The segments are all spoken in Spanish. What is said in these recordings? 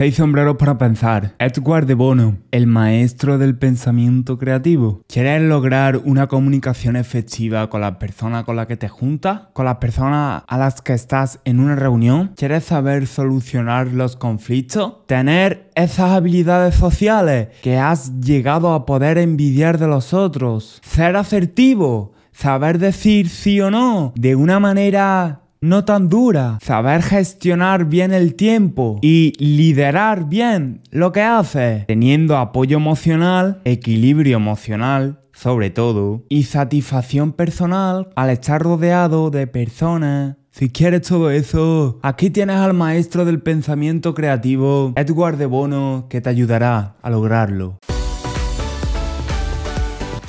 Seis sombreros para pensar. Edward de Bono, el maestro del pensamiento creativo. ¿Quieres lograr una comunicación efectiva con las personas con las que te juntas? ¿Con las personas a las que estás en una reunión? ¿Quieres saber solucionar los conflictos? ¿Tener esas habilidades sociales que has llegado a poder envidiar de los otros? ¿Ser asertivo? ¿Saber decir sí o no? De una manera no tan dura, saber gestionar bien el tiempo y liderar bien lo que haces, teniendo apoyo emocional, equilibrio emocional, sobre todo, y satisfacción personal al estar rodeado de personas. Si quieres todo eso, aquí tienes al maestro del pensamiento creativo, Edward de Bono, que te ayudará a lograrlo.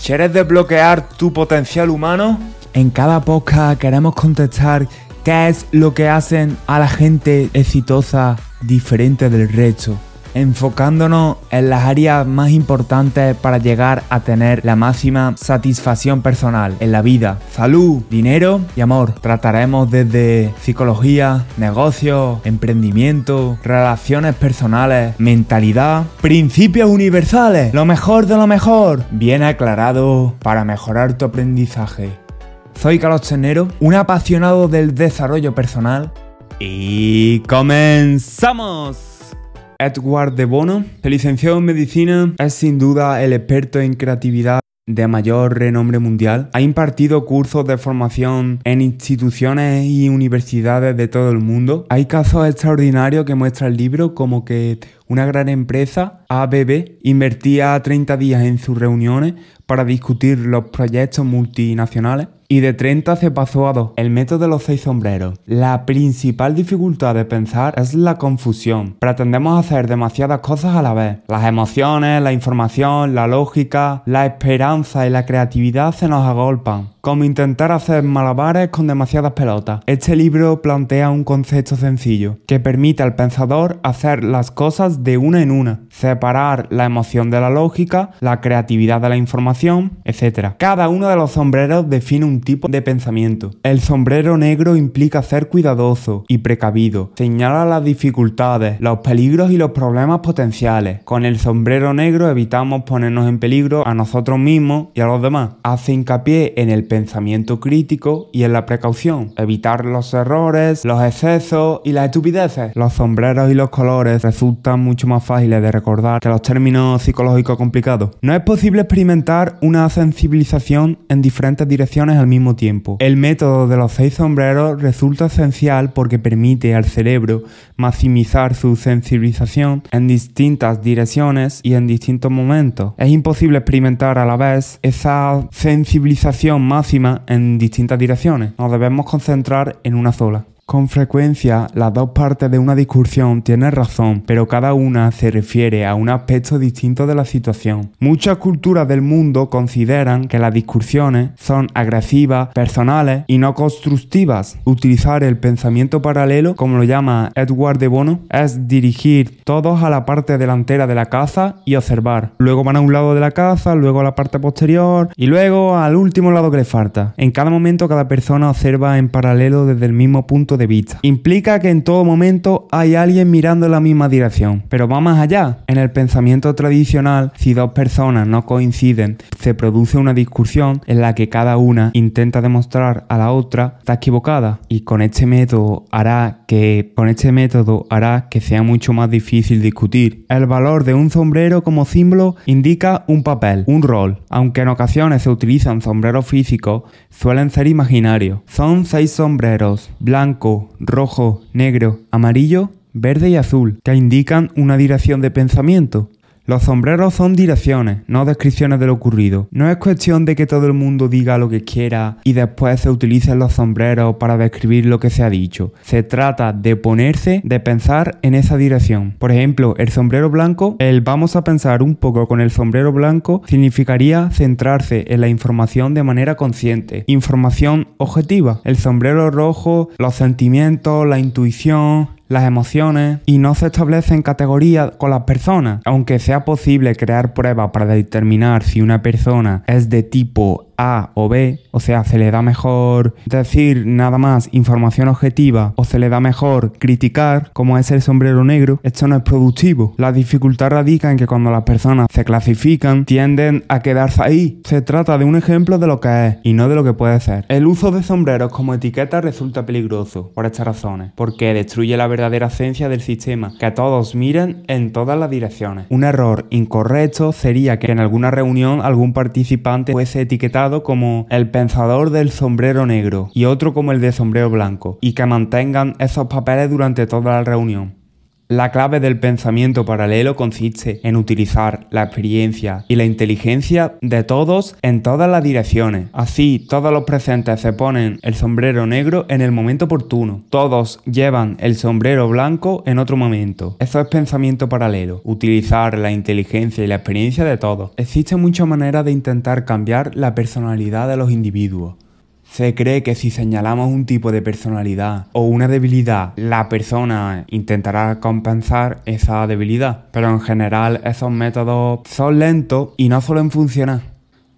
¿Quieres desbloquear tu potencial humano? En cada podcast queremos contestar qué es lo que hacen a la gente exitosa diferente del resto, enfocándonos en las áreas más importantes para llegar a tener la máxima satisfacción personal en la vida, salud, dinero y amor. Trataremos desde psicología, negocios, emprendimiento, relaciones personales, mentalidad, principios universales, lo mejor de lo mejor, bien aclarado para mejorar tu aprendizaje. Soy Carlos Chenero, un apasionado del desarrollo personal. Y comenzamos. Edward de Bono, licenciado en medicina, es sin duda el experto en creatividad de mayor renombre mundial. Ha impartido cursos de formación en instituciones y universidades de todo el mundo. Hay casos extraordinarios que muestra el libro como que una gran empresa, ABB, invertía 30 días en sus reuniones para discutir los proyectos multinacionales y de 30 se pasó a 2. El método de los seis sombreros. La principal dificultad de pensar es la confusión. Pretendemos hacer demasiadas cosas a la vez. Las emociones, la información, la lógica, la esperanza y la creatividad se nos agolpan como intentar hacer malabares con demasiadas pelotas. Este libro plantea un concepto sencillo, que permite al pensador hacer las cosas de una en una, separar la emoción de la lógica, la creatividad de la información, etc. Cada uno de los sombreros define un tipo de pensamiento. El sombrero negro implica ser cuidadoso y precavido, señala las dificultades, los peligros y los problemas potenciales. Con el sombrero negro evitamos ponernos en peligro a nosotros mismos y a los demás. Hace hincapié en el pensamiento crítico y en la precaución, evitar los errores, los excesos y las estupideces. Los sombreros y los colores resultan mucho más fáciles de recordar que los términos psicológicos complicados. No es posible experimentar una sensibilización en diferentes direcciones al mismo tiempo. El método de los seis sombreros resulta esencial porque permite al cerebro maximizar su sensibilización en distintas direcciones y en distintos momentos. Es imposible experimentar a la vez esa sensibilización máxima en distintas direcciones. Nos debemos concentrar en una sola. Con frecuencia, las dos partes de una discusión tienen razón, pero cada una se refiere a un aspecto distinto de la situación. Muchas culturas del mundo consideran que las discusiones son agresivas, personales y no constructivas. Utilizar el pensamiento paralelo, como lo llama Edward de Bono, es dirigir todos a la parte delantera de la caza y observar. Luego van a un lado de la caza, luego a la parte posterior y luego al último lado que le falta. En cada momento cada persona observa en paralelo desde el mismo punto de vista. Implica que en todo momento hay alguien mirando en la misma dirección, pero va más allá. En el pensamiento tradicional, si dos personas no coinciden, se produce una discusión en la que cada una intenta demostrar a la otra está equivocada y con este método hará que con este método hará que sea mucho más difícil discutir. El valor de un sombrero como símbolo indica un papel, un rol. Aunque en ocasiones se utilizan sombreros físicos, suelen ser imaginarios. Son seis sombreros, blanco, rojo, negro, amarillo, verde y azul, que indican una dirección de pensamiento. Los sombreros son direcciones, no descripciones de lo ocurrido. No es cuestión de que todo el mundo diga lo que quiera y después se utilicen los sombreros para describir lo que se ha dicho. Se trata de ponerse, de pensar en esa dirección. Por ejemplo, el sombrero blanco, el vamos a pensar un poco con el sombrero blanco, significaría centrarse en la información de manera consciente. Información objetiva. El sombrero rojo, los sentimientos, la intuición, las emociones y no se establecen categorías con las personas. Aunque sea posible crear pruebas para determinar si una persona es de tipo A o B, o sea, se le da mejor decir nada más información objetiva o se le da mejor criticar, como es el sombrero negro, esto no es productivo. La dificultad radica en que cuando las personas se clasifican tienden a quedarse ahí. Se trata de un ejemplo de lo que es y no de lo que puede ser. El uso de sombreros como etiqueta resulta peligroso por estas razones, porque destruye la verdadera esencia del sistema, que todos miren en todas las direcciones. Un error incorrecto sería que en alguna reunión algún participante fuese etiquetado como el pensador del sombrero negro y otro como el de sombrero blanco, y que mantengan esos papeles durante toda la reunión. La clave del pensamiento paralelo consiste en utilizar la experiencia y la inteligencia de todos en todas las direcciones. Así, todos los presentes se ponen el sombrero negro en el momento oportuno. Todos llevan el sombrero blanco en otro momento. Eso es pensamiento paralelo. Utilizar la inteligencia y la experiencia de todos. Existen muchas maneras de intentar cambiar la personalidad de los individuos. Se cree que si señalamos un tipo de personalidad o una debilidad, la persona intentará compensar esa debilidad. Pero en general esos métodos son lentos y no suelen funcionar.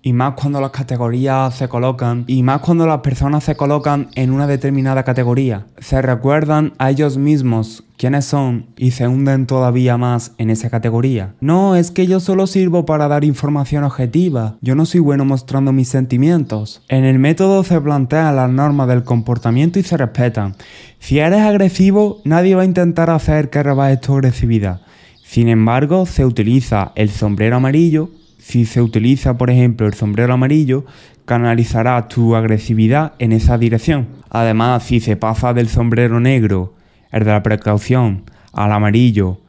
Y más cuando las categorías se colocan, y más cuando las personas se colocan en una determinada categoría. Se recuerdan a ellos mismos quiénes son y se hunden todavía más en esa categoría. No, es que yo solo sirvo para dar información objetiva. Yo no soy bueno mostrando mis sentimientos. En el método se plantean las normas del comportamiento y se respetan. Si eres agresivo, nadie va a intentar hacer que rebajes tu agresividad. Sin embargo, se utiliza el sombrero amarillo si se utiliza, por ejemplo, el sombrero amarillo, canalizará tu agresividad en esa dirección. Además, si se pasa del sombrero negro, el de la precaución, al amarillo,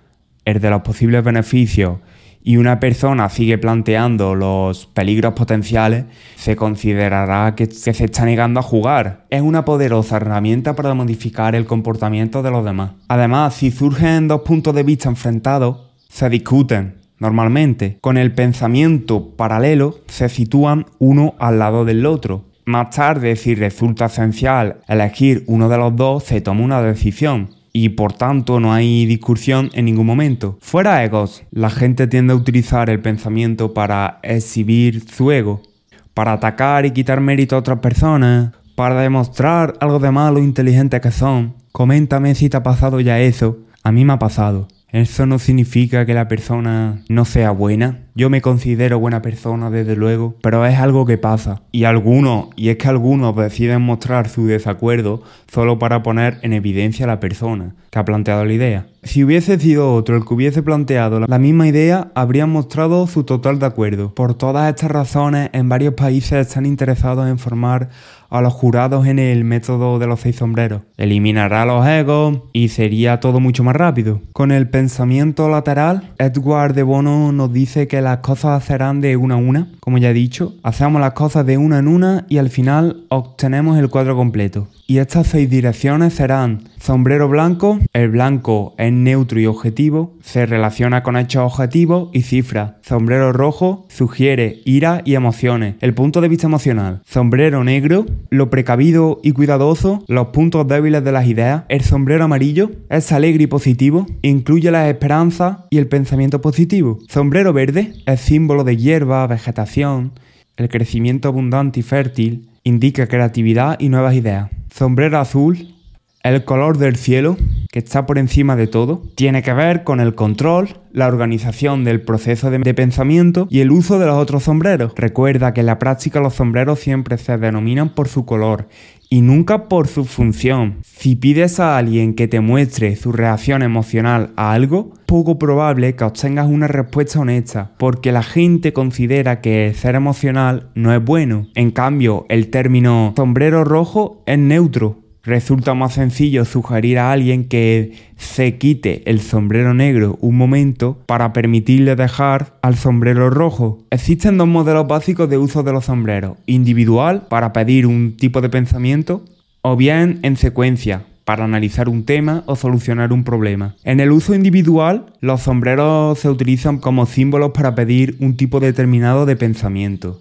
el de los posibles beneficios, y una persona sigue planteando los peligros potenciales, se considerará que, se está negando a jugar. Es una poderosa herramienta para modificar el comportamiento de los demás. Además, si surgen dos puntos de vista enfrentados, se discuten, Normalmente, con el pensamiento paralelo se sitúan uno al lado del otro. Más tarde, si resulta esencial elegir uno de los dos, se toma una decisión y por tanto no hay discusión en ningún momento. Fuera egos, la gente tiende a utilizar el pensamiento para exhibir su ego, para atacar y quitar mérito a otras personas, para demostrar algo de malo inteligente que son. Coméntame si te ha pasado ya eso. A mí me ha pasado. Eso no significa que la persona no sea buena. Yo me considero buena persona, desde luego, pero es algo que pasa. Y algunos, y es que algunos deciden mostrar su desacuerdo solo para poner en evidencia a la persona que ha planteado la idea. Si hubiese sido otro el que hubiese planteado la misma idea, habrían mostrado su total de acuerdo. Por todas estas razones, en varios países están interesados en formar a los jurados en el método de los seis sombreros. Eliminará los egos y sería todo mucho más rápido. Con el pensamiento lateral, Edward de Bono nos dice que las cosas serán de una a una, como ya he dicho. Hacemos las cosas de una en una y al final obtenemos el cuadro completo. Y estas seis direcciones serán sombrero blanco, el blanco es neutro y objetivo, se relaciona con hechos objetivos y cifras. Sombrero rojo sugiere ira y emociones, el punto de vista emocional. Sombrero negro, lo precavido y cuidadoso, los puntos débiles de las ideas. El sombrero amarillo es alegre y positivo, incluye las esperanzas y el pensamiento positivo. Sombrero verde es símbolo de hierba, vegetación, el crecimiento abundante y fértil, indica creatividad y nuevas ideas. Sombrero azul, el color del cielo, que está por encima de todo, tiene que ver con el control, la organización del proceso de, pensamiento y el uso de los otros sombreros. Recuerda que en la práctica los sombreros siempre se denominan por su color y nunca por su función. Si pides a alguien que te muestre su reacción emocional a algo, poco probable que obtengas una respuesta honesta, porque la gente considera que ser emocional no es bueno. En cambio, el término sombrero rojo es neutro, Resulta más sencillo sugerir a alguien que se quite el sombrero negro un momento para permitirle dejar al sombrero rojo. Existen dos modelos básicos de uso de los sombreros. Individual, para pedir un tipo de pensamiento, o bien en secuencia, para analizar un tema o solucionar un problema. En el uso individual, los sombreros se utilizan como símbolos para pedir un tipo determinado de pensamiento.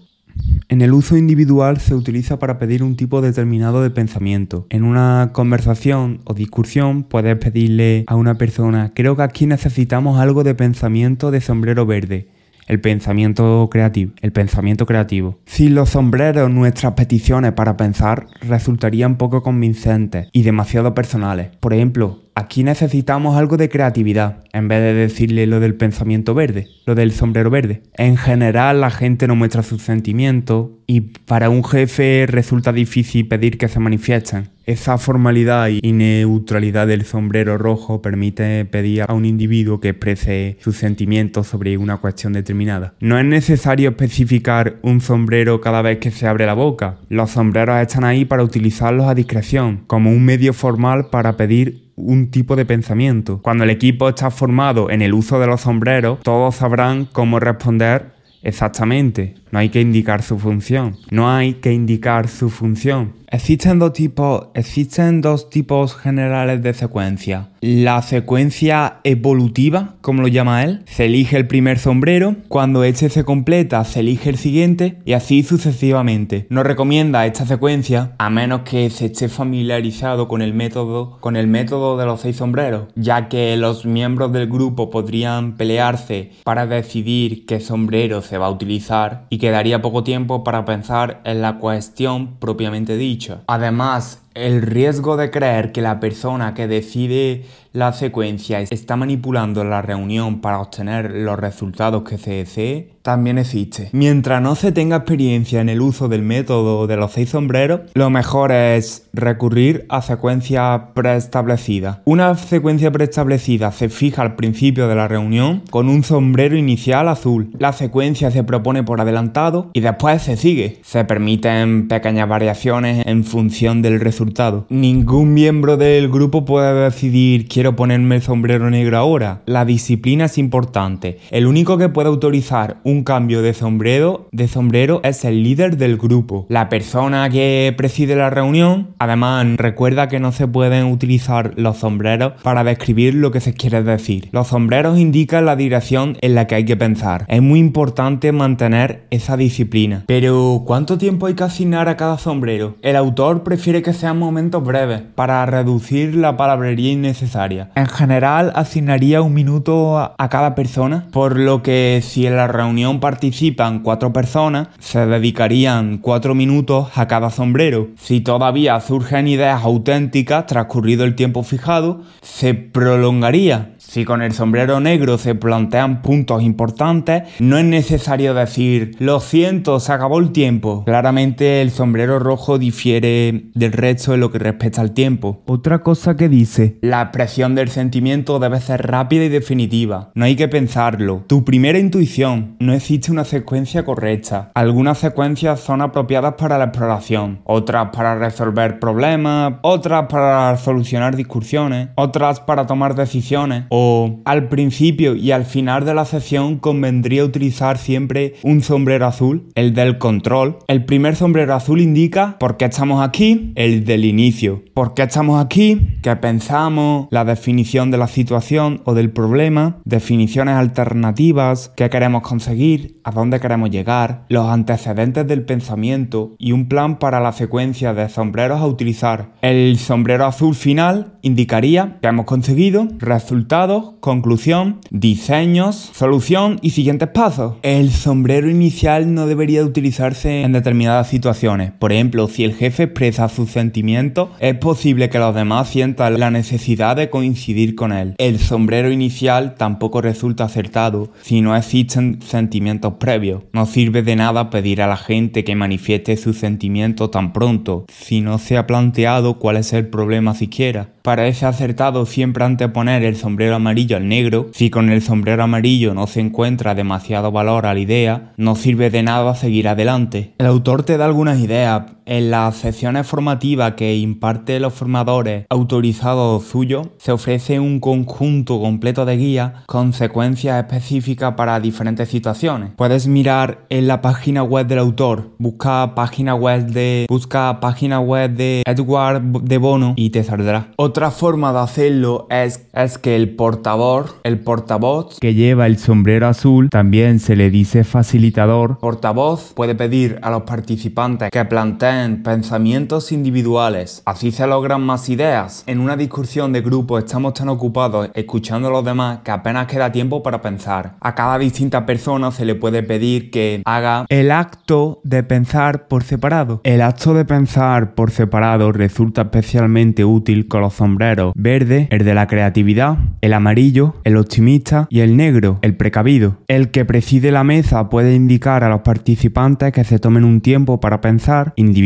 En el uso individual se utiliza para pedir un tipo determinado de pensamiento. En una conversación o discusión puedes pedirle a una persona, creo que aquí necesitamos algo de pensamiento de sombrero verde. El pensamiento creativo. El pensamiento creativo. Sin los sombreros, nuestras peticiones para pensar resultarían poco convincentes y demasiado personales. Por ejemplo, Aquí necesitamos algo de creatividad, en vez de decirle lo del pensamiento verde, lo del sombrero verde. En general la gente no muestra sus sentimientos y para un jefe resulta difícil pedir que se manifiesten. Esa formalidad y neutralidad del sombrero rojo permite pedir a un individuo que exprese sus sentimientos sobre una cuestión determinada. No es necesario especificar un sombrero cada vez que se abre la boca. Los sombreros están ahí para utilizarlos a discreción, como un medio formal para pedir un tipo de pensamiento. Cuando el equipo está formado en el uso de los sombreros, todos sabrán cómo responder exactamente. No hay que indicar su función. No hay que indicar su función. Existen dos tipos, existen dos tipos generales de secuencia. La secuencia evolutiva, como lo llama él, se elige el primer sombrero, cuando este se completa se elige el siguiente y así sucesivamente. No recomienda esta secuencia a menos que se esté familiarizado con el método, con el método de los seis sombreros, ya que los miembros del grupo podrían pelearse para decidir qué sombrero se va a utilizar y quedaría poco tiempo para pensar en la cuestión propiamente dicha. Además, el riesgo de creer que la persona que decide la secuencia está manipulando la reunión para obtener los resultados que se desee también existe. Mientras no se tenga experiencia en el uso del método de los seis sombreros, lo mejor es recurrir a secuencias preestablecidas. Una secuencia preestablecida se fija al principio de la reunión con un sombrero inicial azul. La secuencia se propone por adelantado y después se sigue. Se permiten pequeñas variaciones en función del resultado. Ningún miembro del grupo puede decidir quiero ponerme el sombrero negro ahora. La disciplina es importante. El único que puede autorizar un cambio de sombrero, de sombrero es el líder del grupo. La persona que preside la reunión, además recuerda que no se pueden utilizar los sombreros para describir lo que se quiere decir. Los sombreros indican la dirección en la que hay que pensar. Es muy importante mantener esa disciplina. Pero, ¿cuánto tiempo hay que asignar a cada sombrero? El autor prefiere que momentos breves para reducir la palabrería innecesaria. En general asignaría un minuto a cada persona, por lo que si en la reunión participan cuatro personas, se dedicarían cuatro minutos a cada sombrero. Si todavía surgen ideas auténticas transcurrido el tiempo fijado, se prolongaría si con el sombrero negro se plantean puntos importantes, no es necesario decir, lo siento, se acabó el tiempo. Claramente el sombrero rojo difiere del resto en lo que respecta al tiempo. Otra cosa que dice, la expresión del sentimiento debe ser rápida y definitiva. No hay que pensarlo. Tu primera intuición, no existe una secuencia correcta. Algunas secuencias son apropiadas para la exploración, otras para resolver problemas, otras para solucionar discusiones, otras para tomar decisiones o al principio y al final de la sesión convendría utilizar siempre un sombrero azul, el del control. El primer sombrero azul indica por qué estamos aquí, el del inicio. ¿Por qué estamos aquí? ¿Qué pensamos? La definición de la situación o del problema, definiciones alternativas, qué queremos conseguir, a dónde queremos llegar, los antecedentes del pensamiento y un plan para la secuencia de sombreros a utilizar. El sombrero azul final indicaría que hemos conseguido resultados conclusión, diseños, solución y siguientes pasos. El sombrero inicial no debería utilizarse en determinadas situaciones. Por ejemplo, si el jefe expresa sus sentimientos, es posible que los demás sientan la necesidad de coincidir con él. El sombrero inicial tampoco resulta acertado si no existen sentimientos previos. No sirve de nada pedir a la gente que manifieste sus sentimientos tan pronto, si no se ha planteado cuál es el problema siquiera. Parece acertado siempre anteponer el sombrero amarillo al negro. Si con el sombrero amarillo no se encuentra demasiado valor a la idea, no sirve de nada seguir adelante. El autor te da algunas ideas, en las sesiones formativas que imparte los formadores autorizados suyos, se ofrece un conjunto completo de guías con secuencias específicas para diferentes situaciones. Puedes mirar en la página web del autor, busca página web de busca página web de Edward de Bono y te saldrá. Otra forma de hacerlo es, es que el portavoz, el portavoz que lleva el sombrero azul, también se le dice facilitador. Portavoz puede pedir a los participantes que planteen pensamientos individuales. Así se logran más ideas. En una discusión de grupo estamos tan ocupados escuchando a los demás que apenas queda tiempo para pensar. A cada distinta persona se le puede pedir que haga el acto de pensar por separado. El acto de pensar por separado resulta especialmente útil con los sombreros verde, el de la creatividad, el amarillo, el optimista y el negro, el precavido. El que preside la mesa puede indicar a los participantes que se tomen un tiempo para pensar individualmente,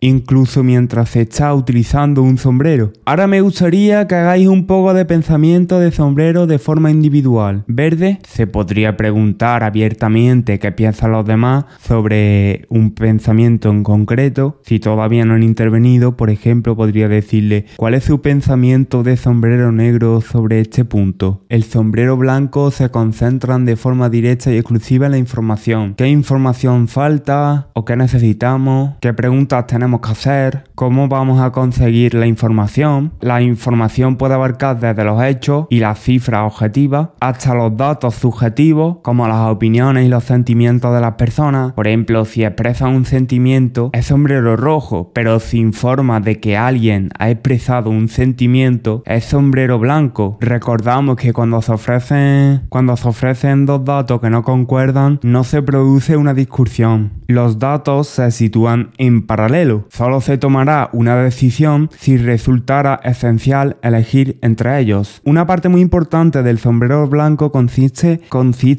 incluso mientras se está utilizando un sombrero. Ahora me gustaría que hagáis un poco de pensamiento de sombrero de forma individual. Verde, se podría preguntar abiertamente qué piensan los demás sobre un pensamiento en concreto. Si todavía no han intervenido, por ejemplo, podría decirle cuál es su pensamiento de sombrero negro sobre este punto. El sombrero blanco se concentran de forma directa y exclusiva en la información. ¿Qué información falta o qué necesitamos? ¿Qué preguntas tenemos que hacer? ¿Cómo vamos a conseguir la información? La información puede abarcar desde los hechos y las cifras objetivas hasta los datos subjetivos como las opiniones y los sentimientos de las personas. Por ejemplo, si expresa un sentimiento es sombrero rojo, pero si informa de que alguien ha expresado un sentimiento es sombrero blanco. Recordamos que cuando se ofrecen cuando se ofrecen dos datos que no concuerdan no se produce una discusión. Los datos se sitúan en paralelo. Solo se tomará una decisión si resultara esencial elegir entre ellos. Una parte muy importante del sombrero blanco consiste,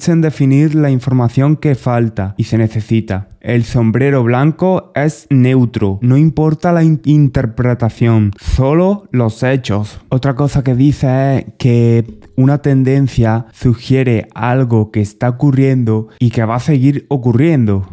en definir la información que falta y se necesita. El sombrero blanco es neutro, no importa la interpretación, solo los hechos. Otra cosa que dice es que una tendencia sugiere algo que está ocurriendo y que va a seguir ocurriendo.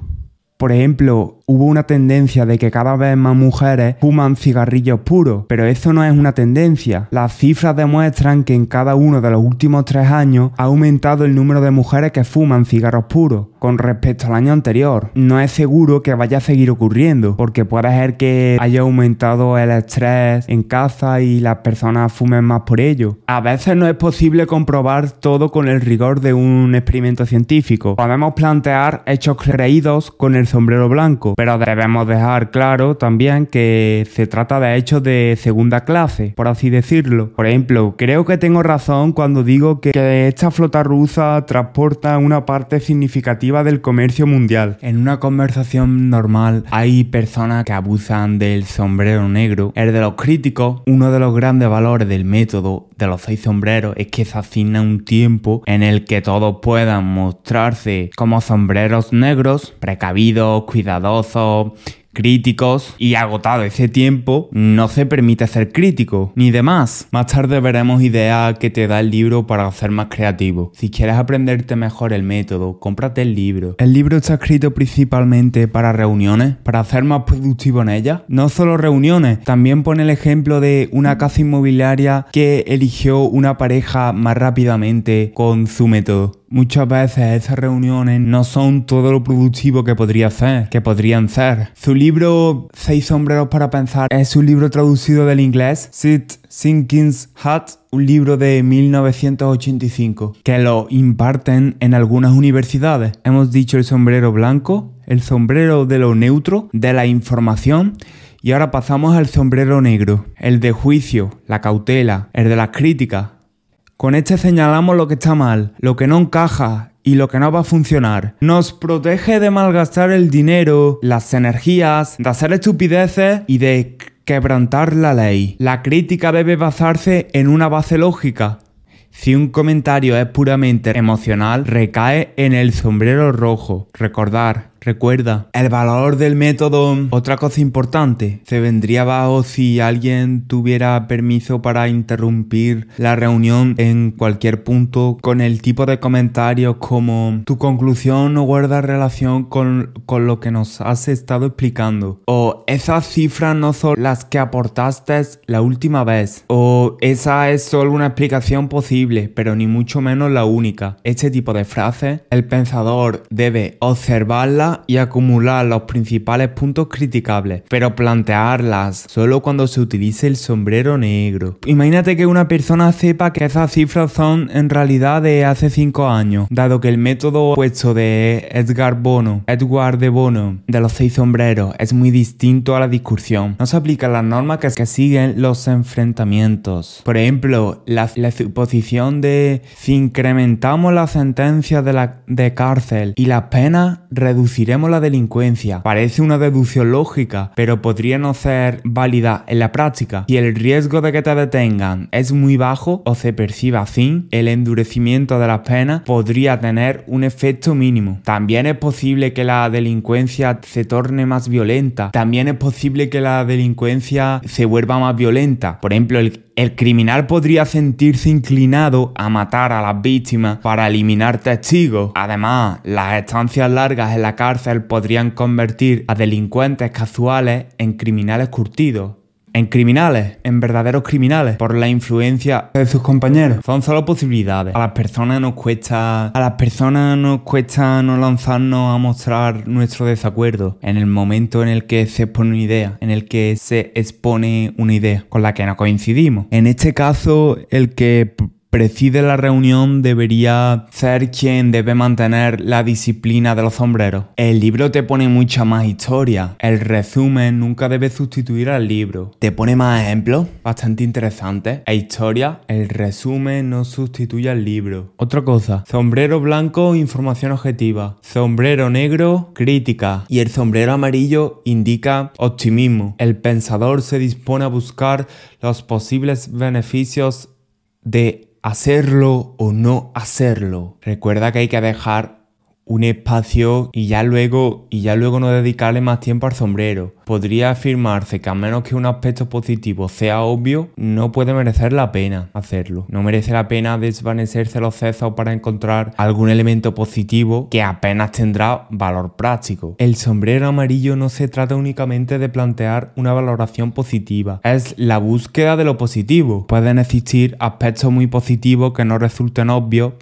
Por ejemplo, hubo una tendencia de que cada vez más mujeres fuman cigarrillos puros, pero eso no es una tendencia. Las cifras demuestran que en cada uno de los últimos tres años ha aumentado el número de mujeres que fuman cigarros puros con respecto al año anterior. No es seguro que vaya a seguir ocurriendo, porque puede ser que haya aumentado el estrés en casa y las personas fumen más por ello. A veces no es posible comprobar todo con el rigor de un experimento científico. Podemos plantear hechos creídos con el sombrero blanco, pero debemos dejar claro también que se trata de hechos de segunda clase, por así decirlo. Por ejemplo, creo que tengo razón cuando digo que, esta flota rusa transporta una parte significativa del comercio mundial. En una conversación normal hay personas que abusan del sombrero negro. El de los críticos, uno de los grandes valores del método de los seis sombreros es que se asigna un tiempo en el que todos puedan mostrarse como sombreros negros, precavidos, cuidadosos, críticos y agotado ese tiempo, no se permite ser crítico, ni demás. Más tarde veremos ideas que te da el libro para ser más creativo. Si quieres aprenderte mejor el método, cómprate el libro. El libro está escrito principalmente para reuniones, para hacer más productivo en ellas. No solo reuniones, también pone el ejemplo de una casa inmobiliaria que eligió una pareja más rápidamente con su método. Muchas veces esas reuniones no son todo lo productivo que podría ser, que podrían ser. Su libro Seis sombreros para pensar es un libro traducido del inglés Sit Sinking's Hat, un libro de 1985 que lo imparten en algunas universidades. Hemos dicho el sombrero blanco, el sombrero de lo neutro, de la información y ahora pasamos al sombrero negro, el de juicio, la cautela, el de las críticas, con este señalamos lo que está mal, lo que no encaja y lo que no va a funcionar. Nos protege de malgastar el dinero, las energías, de hacer estupideces y de quebrantar la ley. La crítica debe basarse en una base lógica. Si un comentario es puramente emocional, recae en el sombrero rojo. Recordar, Recuerda, el valor del método, otra cosa importante, se vendría abajo si alguien tuviera permiso para interrumpir la reunión en cualquier punto con el tipo de comentarios como tu conclusión no guarda relación con, con lo que nos has estado explicando. O esas cifras no son las que aportaste la última vez. O esa es solo una explicación posible, pero ni mucho menos la única. Este tipo de frases, el pensador debe observarla y acumular los principales puntos criticables, pero plantearlas solo cuando se utilice el sombrero negro. Imagínate que una persona sepa que esas cifras son en realidad de hace 5 años, dado que el método puesto de Edgar Bono, Edward de Bono, de los seis sombreros, es muy distinto a la discusión. No se aplican las normas que, siguen los enfrentamientos. Por ejemplo, la, suposición de si incrementamos la sentencia de, la, de cárcel y las penas, reduciremos la delincuencia. Parece una deducción lógica, pero podría no ser válida en la práctica. Si el riesgo de que te detengan es muy bajo o se percibe así, el endurecimiento de las penas podría tener un efecto mínimo. También es posible que la delincuencia se torne más violenta. También es posible que la delincuencia se vuelva más violenta. Por ejemplo, el, el criminal podría sentirse inclinado a matar a las víctimas para eliminar testigos. Además, las estancias largas en la cárcel podrían convertir a delincuentes casuales en criminales curtidos en criminales, en verdaderos criminales, por la influencia de sus compañeros. Son solo posibilidades. A las personas nos cuesta, a las personas nos cuesta no lanzarnos a mostrar nuestro desacuerdo en el momento en el que se expone una idea, en el que se expone una idea con la que no coincidimos. En este caso, el que preside la reunión debería ser quien debe mantener la disciplina de los sombreros. El libro te pone mucha más historia. El resumen nunca debe sustituir al libro. Te pone más ejemplos bastante interesantes. E historia, el resumen no sustituye al libro. Otra cosa, sombrero blanco, información objetiva. Sombrero negro, crítica. Y el sombrero amarillo indica optimismo. El pensador se dispone a buscar los posibles beneficios de hacerlo o no hacerlo. Recuerda que hay que dejar un espacio y ya luego y ya luego no dedicarle más tiempo al sombrero. Podría afirmarse que a menos que un aspecto positivo sea obvio, no puede merecer la pena hacerlo. No merece la pena desvanecerse los sesos para encontrar algún elemento positivo que apenas tendrá valor práctico. El sombrero amarillo no se trata únicamente de plantear una valoración positiva, es la búsqueda de lo positivo. Pueden existir aspectos muy positivos que no resulten obvios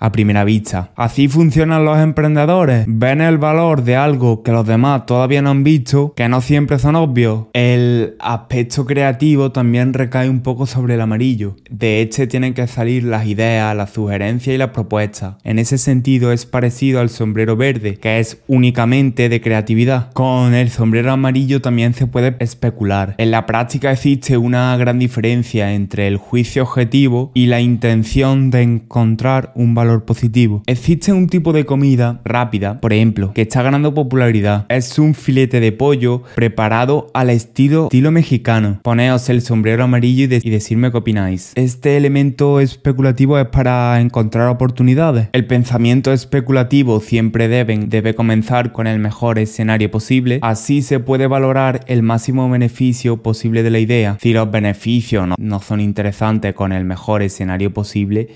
a primera vista. Así funcionan los emprendedores. Ven el valor de algo que los demás todavía no han visto, que no siempre son obvios. El aspecto creativo también recae un poco sobre el amarillo. De este tienen que salir las ideas, las sugerencias y las propuestas. En ese sentido es parecido al sombrero verde, que es únicamente de creatividad. Con el sombrero amarillo también se puede especular. En la práctica existe una gran diferencia entre el juicio objetivo y la intención de encontrar un valor positivo. Existe un tipo de comida rápida, por ejemplo, que está ganando popularidad. Es un filete de pollo preparado al estilo, estilo mexicano. Poneos el sombrero amarillo y, y decirme qué opináis. Este elemento especulativo es para encontrar oportunidades. El pensamiento especulativo siempre deben, debe comenzar con el mejor escenario posible. Así se puede valorar el máximo beneficio posible de la idea. Si los beneficios no, no son interesantes con el mejor escenario posible,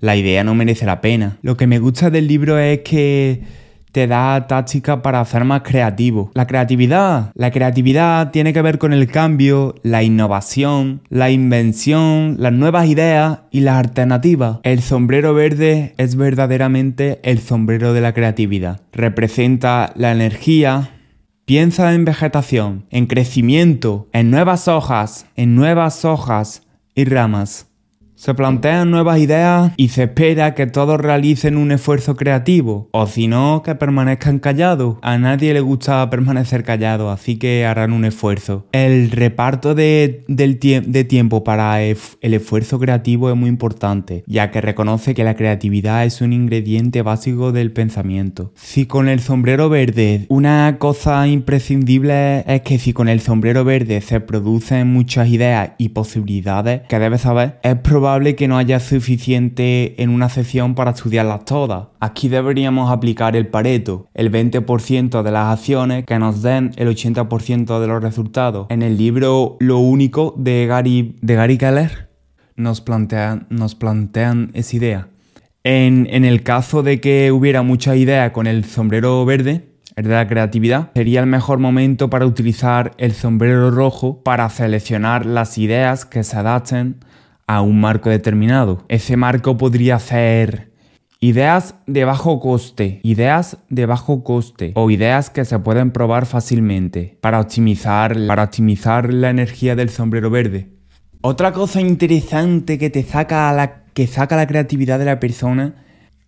la idea no merece la pena. Lo que me gusta del libro es que te da táctica para hacer más creativo. La creatividad. La creatividad tiene que ver con el cambio, la innovación, la invención, las nuevas ideas y las alternativas. El sombrero verde es verdaderamente el sombrero de la creatividad. Representa la energía. Piensa en vegetación, en crecimiento, en nuevas hojas, en nuevas hojas y ramas. Se plantean nuevas ideas y se espera que todos realicen un esfuerzo creativo, o si no, que permanezcan callados. A nadie le gusta permanecer callado, así que harán un esfuerzo. El reparto de, de tiempo para el esfuerzo creativo es muy importante, ya que reconoce que la creatividad es un ingrediente básico del pensamiento. Si con el sombrero verde, una cosa imprescindible es que si con el sombrero verde se producen muchas ideas y posibilidades que debes saber, es probable que no haya suficiente en una sesión para estudiarlas todas. Aquí deberíamos aplicar el Pareto, el 20% de las acciones que nos den el 80% de los resultados. En el libro Lo único de Gary, de Gary Keller nos plantean, esa idea. En, en el caso de que hubiera mucha idea con el sombrero verde, el de la creatividad, sería el mejor momento para utilizar el sombrero rojo para seleccionar las ideas que se adapten a un marco determinado. Ese marco podría ser Ideas de bajo coste, ideas de bajo coste o ideas que se pueden probar fácilmente para optimizar, para optimizar la energía del sombrero verde. Otra cosa interesante que te saca la, que saca la creatividad de la persona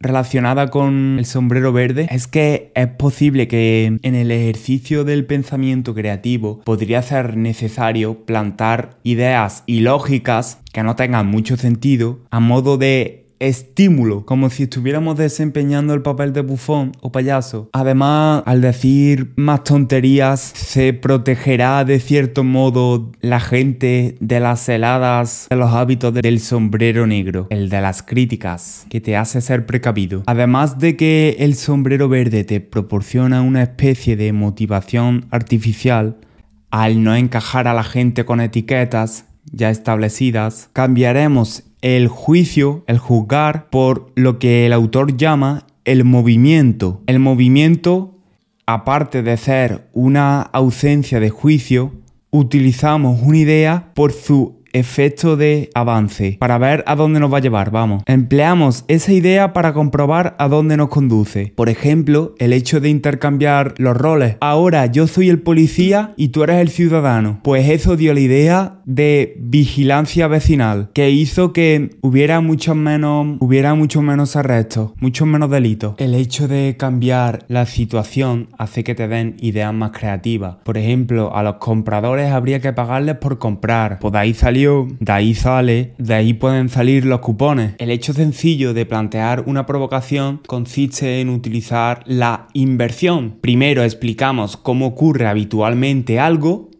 relacionada con el sombrero verde es que es posible que en el ejercicio del pensamiento creativo podría ser necesario plantar ideas ilógicas que no tengan mucho sentido a modo de estímulo, como si estuviéramos desempeñando el papel de bufón o payaso. Además, al decir más tonterías, se protegerá de cierto modo la gente de las heladas, de los hábitos del sombrero negro, el de las críticas, que te hace ser precavido. Además de que el sombrero verde te proporciona una especie de motivación artificial, al no encajar a la gente con etiquetas ya establecidas, cambiaremos el juicio, el juzgar, por lo que el autor llama el movimiento. El movimiento, aparte de ser una ausencia de juicio, utilizamos una idea por su efecto de avance, para ver a dónde nos va a llevar, vamos. Empleamos esa idea para comprobar a dónde nos conduce. Por ejemplo, el hecho de intercambiar los roles. Ahora yo soy el policía y tú eres el ciudadano. Pues eso dio la idea de vigilancia vecinal, que hizo que hubiera mucho menos, hubiera mucho menos arrestos, mucho menos delitos. El hecho de cambiar la situación hace que te den ideas más creativas. Por ejemplo, a los compradores habría que pagarles por comprar. De ahí de ahí sale, de ahí pueden salir los cupones. El hecho sencillo de plantear una provocación consiste en utilizar la inversión. Primero explicamos cómo ocurre habitualmente algo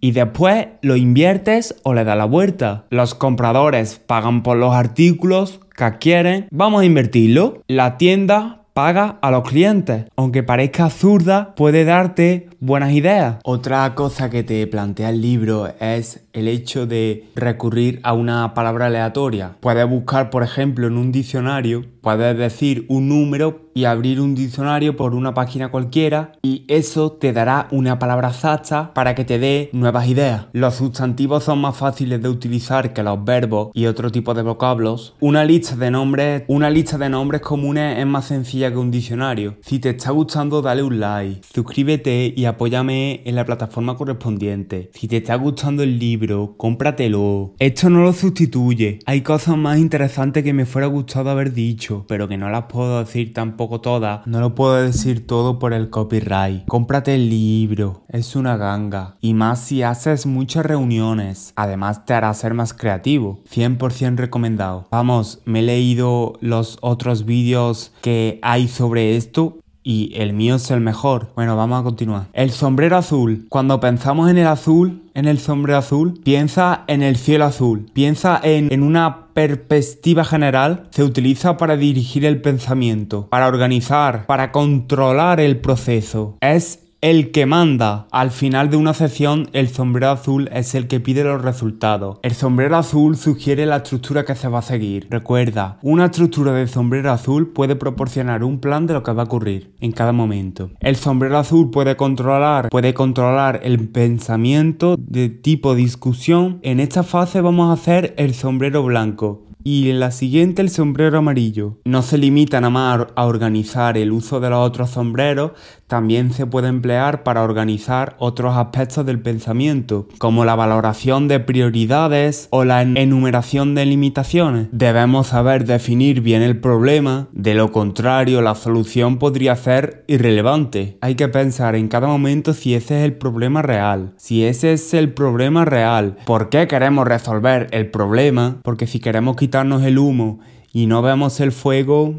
y después lo inviertes o le das la vuelta. Los compradores pagan por los artículos que adquieren, vamos a invertirlo. La tienda paga a los clientes. Aunque parezca zurda, puede darte buenas ideas. Otra cosa que te plantea el libro es el hecho de recurrir a una palabra aleatoria. Puedes buscar, por ejemplo, en un diccionario, puedes decir un número y abrir un diccionario por una página cualquiera y eso te dará una palabra exacta para que te dé nuevas ideas. Los sustantivos son más fáciles de utilizar que los verbos y otro tipo de vocablos. Una lista de nombres, una lista de nombres comunes es más sencilla que un diccionario. Si te está gustando, dale un like, suscríbete y apóyame en la plataforma correspondiente. Si te está gustando el libro cómpratelo. Esto no lo sustituye. Hay cosas más interesantes que me fuera gustado haber dicho, pero que no las puedo decir tampoco todas. No lo puedo decir todo por el copyright. Cómprate el libro. Es una ganga. Y más si haces muchas reuniones. Además te hará ser más creativo. 100% recomendado. Vamos, me he leído los otros vídeos que hay sobre esto y el mío es el mejor. Bueno, vamos a continuar. El sombrero azul. Cuando pensamos en el azul, en el sombrero azul, piensa en el cielo azul. Piensa en, en una perspectiva general. Se utiliza para dirigir el pensamiento, para organizar, para controlar el proceso. Es el que manda. Al final de una sesión, el sombrero azul es el que pide los resultados. El sombrero azul sugiere la estructura que se va a seguir. Recuerda, una estructura de sombrero azul puede proporcionar un plan de lo que va a ocurrir en cada momento. El sombrero azul puede controlar, puede controlar el pensamiento de tipo discusión. En esta fase vamos a hacer el sombrero blanco y en la siguiente el sombrero amarillo. No se limita nada más a organizar el uso de los otros sombreros, también se puede emplear para organizar otros aspectos del pensamiento, como la valoración de prioridades o la enumeración de limitaciones. Debemos saber definir bien el problema, de lo contrario la solución podría ser irrelevante. Hay que pensar en cada momento si ese es el problema real. Si ese es el problema real, ¿por qué queremos resolver el problema? Porque si queremos quitarnos el humo y no vemos el fuego,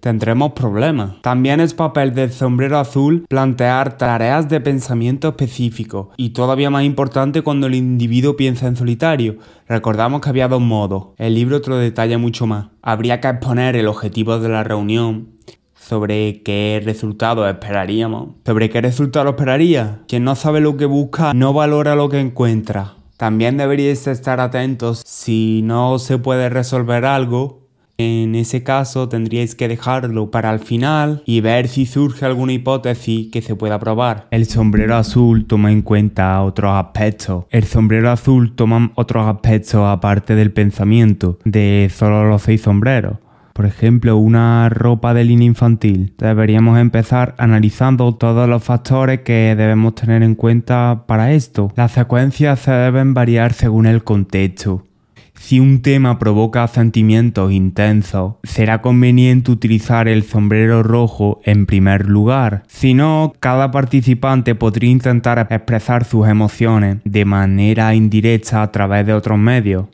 tendremos problemas. También es papel del sombrero azul plantear tareas de pensamiento específico y todavía más importante cuando el individuo piensa en solitario. Recordamos que había dos modos. El libro otro detalla mucho más. Habría que exponer el objetivo de la reunión, sobre qué resultado esperaríamos. ¿Sobre qué resultado esperaría? Quien no sabe lo que busca no valora lo que encuentra. También deberíais estar atentos si no se puede resolver algo en ese caso tendríais que dejarlo para el final y ver si surge alguna hipótesis que se pueda probar. El sombrero azul toma en cuenta otros aspectos. El sombrero azul toma otros aspectos aparte del pensamiento de solo los seis sombreros. por ejemplo, una ropa de línea infantil. Deberíamos empezar analizando todos los factores que debemos tener en cuenta para esto. Las secuencias se deben variar según el contexto. Si un tema provoca sentimientos intensos, será conveniente utilizar el sombrero rojo en primer lugar. Si no, cada participante podría intentar expresar sus emociones de manera indirecta a través de otros medios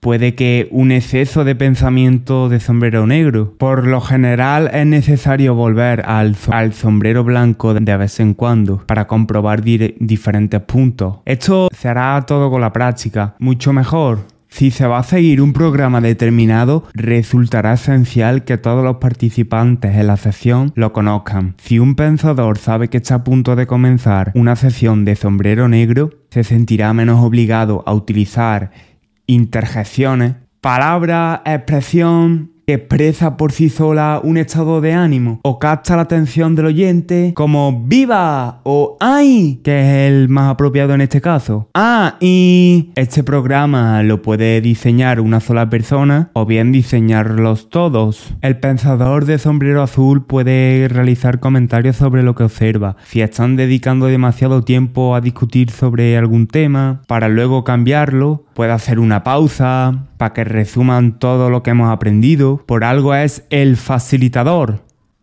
puede que un exceso de pensamiento de sombrero negro. Por lo general es necesario volver al, sombrero blanco de vez en cuando para comprobar diferentes puntos. Esto se hará todo con la práctica, mucho mejor. Si se va a seguir un programa determinado, resultará esencial que todos los participantes en la sesión lo conozcan. Si un pensador sabe que está a punto de comenzar una sesión de sombrero negro, se sentirá menos obligado a utilizar interjecciones, palabra, expresión que expresa por sí sola un estado de ánimo o capta la atención del oyente como viva o ay, que es el más apropiado en este caso. Ah, y este programa lo puede diseñar una sola persona o bien diseñarlos todos. El pensador de sombrero azul puede realizar comentarios sobre lo que observa. Si están dedicando demasiado tiempo a discutir sobre algún tema para luego cambiarlo, puede hacer una pausa para que resuman todo lo que hemos aprendido. Por algo es el facilitador,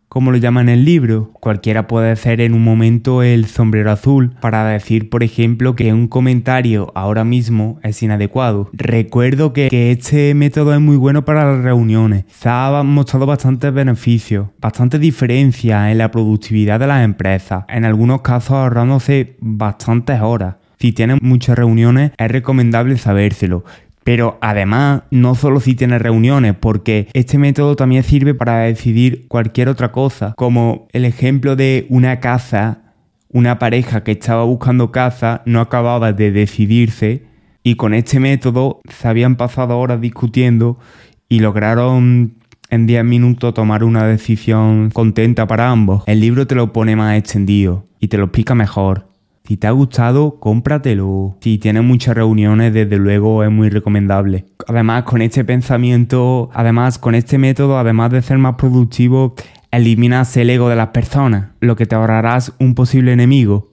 como lo llaman en el libro. Cualquiera puede hacer en un momento el sombrero azul para decir, por ejemplo, que un comentario ahora mismo es inadecuado. Recuerdo que, este método es muy bueno para las reuniones. Se ha mostrado bastantes beneficios, bastante diferencia en la productividad de las empresas, en algunos casos ahorrándose bastantes horas. Si tienes muchas reuniones, es recomendable sabérselo. Pero además, no solo si tienes reuniones, porque este método también sirve para decidir cualquier otra cosa, como el ejemplo de una casa, una pareja que estaba buscando casa, no acababa de decidirse, y con este método se habían pasado horas discutiendo y lograron en 10 minutos tomar una decisión contenta para ambos. El libro te lo pone más extendido y te lo explica mejor. Si te ha gustado, cómpratelo. Si tienes muchas reuniones, desde luego es muy recomendable. Además, con este pensamiento, además, con este método, además de ser más productivo, eliminas el ego de las personas, lo que te ahorrarás un posible enemigo.